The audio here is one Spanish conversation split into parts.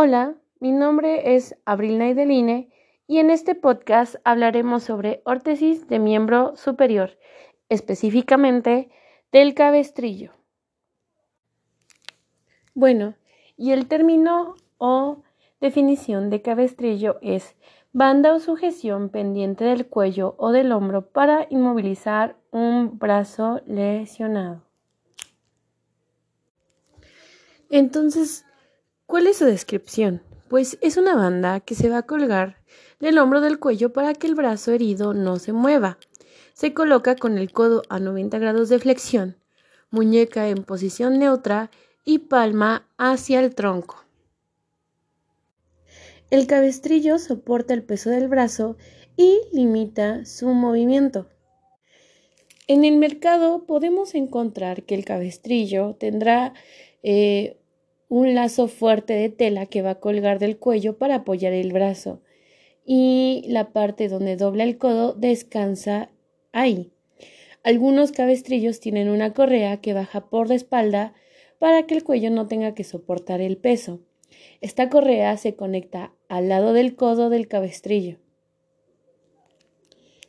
Hola, mi nombre es Abril Naideline y en este podcast hablaremos sobre órtesis de miembro superior, específicamente del cabestrillo. Bueno, y el término o definición de cabestrillo es banda o sujeción pendiente del cuello o del hombro para inmovilizar un brazo lesionado. Entonces, ¿Cuál es su descripción? Pues es una banda que se va a colgar del hombro del cuello para que el brazo herido no se mueva. Se coloca con el codo a 90 grados de flexión, muñeca en posición neutra y palma hacia el tronco. El cabestrillo soporta el peso del brazo y limita su movimiento. En el mercado podemos encontrar que el cabestrillo tendrá eh, un lazo fuerte de tela que va a colgar del cuello para apoyar el brazo y la parte donde dobla el codo descansa ahí. Algunos cabestrillos tienen una correa que baja por la espalda para que el cuello no tenga que soportar el peso. Esta correa se conecta al lado del codo del cabestrillo.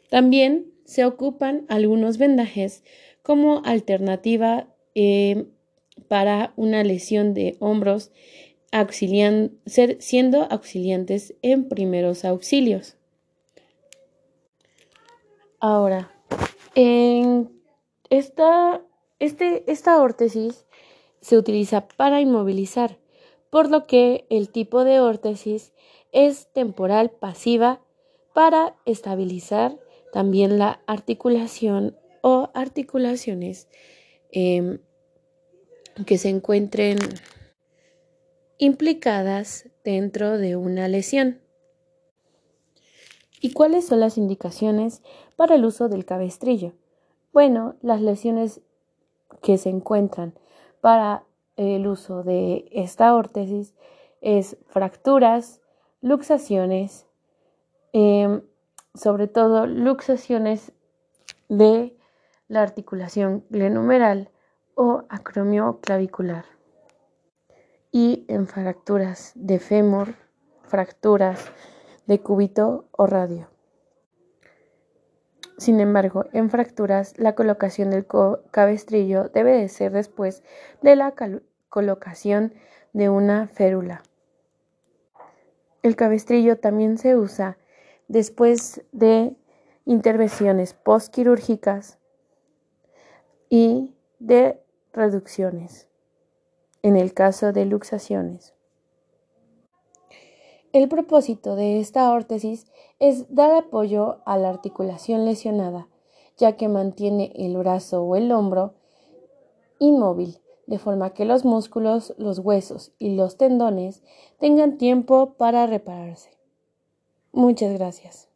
También se ocupan algunos vendajes como alternativa eh, para una lesión de hombros, siendo auxiliantes en primeros auxilios. Ahora, en esta, este, órtesis se utiliza para inmovilizar, por lo que el tipo de órtesis es temporal pasiva para estabilizar también la articulación o articulaciones em, que se encuentren implicadas dentro de una lesión. ¿Y cuáles son las indicaciones para el uso del cabestrillo? Bueno, las lesiones que se encuentran para el uso de esta órtesis es fracturas, luxaciones, em, sobre todo luxaciones de la articulación glenumeral o acromio clavicular y en fracturas de fémur, fracturas de cúbito o radio. Sin embargo, en fracturas la colocación del cabestrillo debe de ser después de la colocación de una férula. El cabestrillo también se usa después de intervenciones postquirúrgicas y de reducciones, en el caso de luxaciones. El propósito de esta órtesis es dar apoyo a la articulación lesionada, ya que mantiene el brazo o el hombro inmóvil, de forma que los músculos, los huesos y los tendones tengan tiempo para repararse. Muchas gracias.